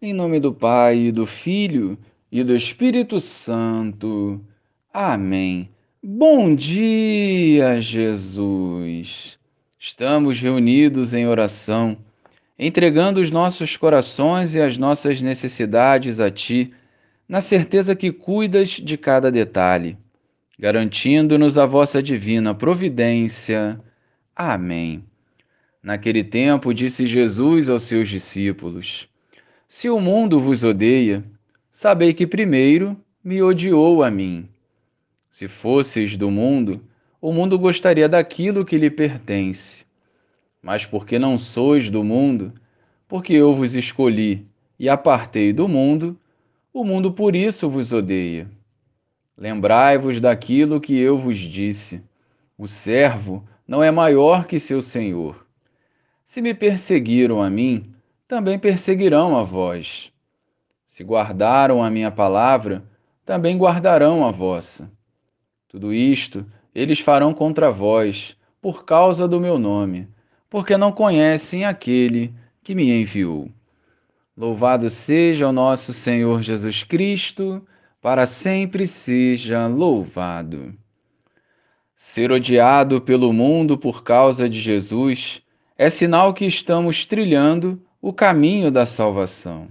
Em nome do Pai, e do Filho e do Espírito Santo. Amém. Bom dia, Jesus. Estamos reunidos em oração, entregando os nossos corações e as nossas necessidades a Ti, na certeza que cuidas de cada detalhe, garantindo-nos a vossa divina providência. Amém. Naquele tempo, disse Jesus aos seus discípulos: Se o mundo vos odeia, sabei que primeiro me odiou a mim. Se fosseis do mundo, o mundo gostaria daquilo que lhe pertence. Mas porque não sois do mundo, porque eu vos escolhi e apartei do mundo, o mundo por isso vos odeia. Lembrai-vos daquilo que eu vos disse: o servo não é maior que seu senhor. Se me perseguiram a mim, também perseguirão a vós. Se guardaram a minha palavra, também guardarão a vossa. Tudo isto eles farão contra vós, por causa do meu nome, porque não conhecem aquele que me enviou. Louvado seja o nosso Senhor Jesus Cristo, para sempre seja louvado. Ser odiado pelo mundo por causa de Jesus é sinal que estamos trilhando o caminho da salvação.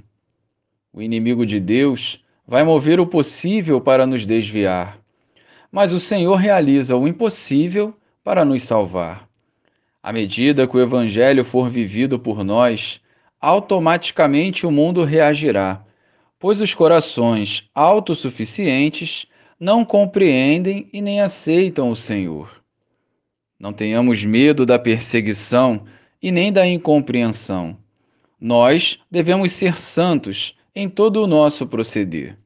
O inimigo de Deus vai mover o possível para nos desviar, mas o Senhor realiza o impossível para nos salvar. À medida que o Evangelho for vivido por nós, automaticamente o mundo reagirá, pois os corações autossuficientes não compreendem e nem aceitam o Senhor. Não tenhamos medo da perseguição e nem da incompreensão. Nós devemos ser santos em todo o nosso proceder.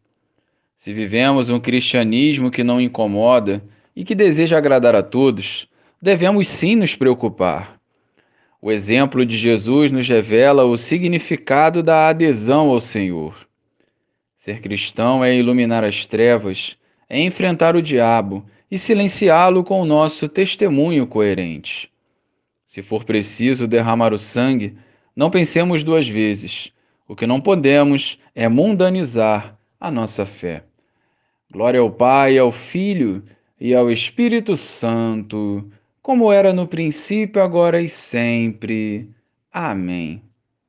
Se vivemos um cristianismo que não incomoda e que deseja agradar a todos, devemos sim nos preocupar. O exemplo de Jesus nos revela o significado da adesão ao Senhor. Ser cristão é iluminar as trevas, é enfrentar o diabo e silenciá-lo com o nosso testemunho coerente. Se for preciso derramar o sangue, não pensemos duas vezes. O que não podemos é mundanizar a nossa fé. Glória ao Pai, ao Filho e ao Espírito Santo, como era no princípio, agora e sempre. Amém.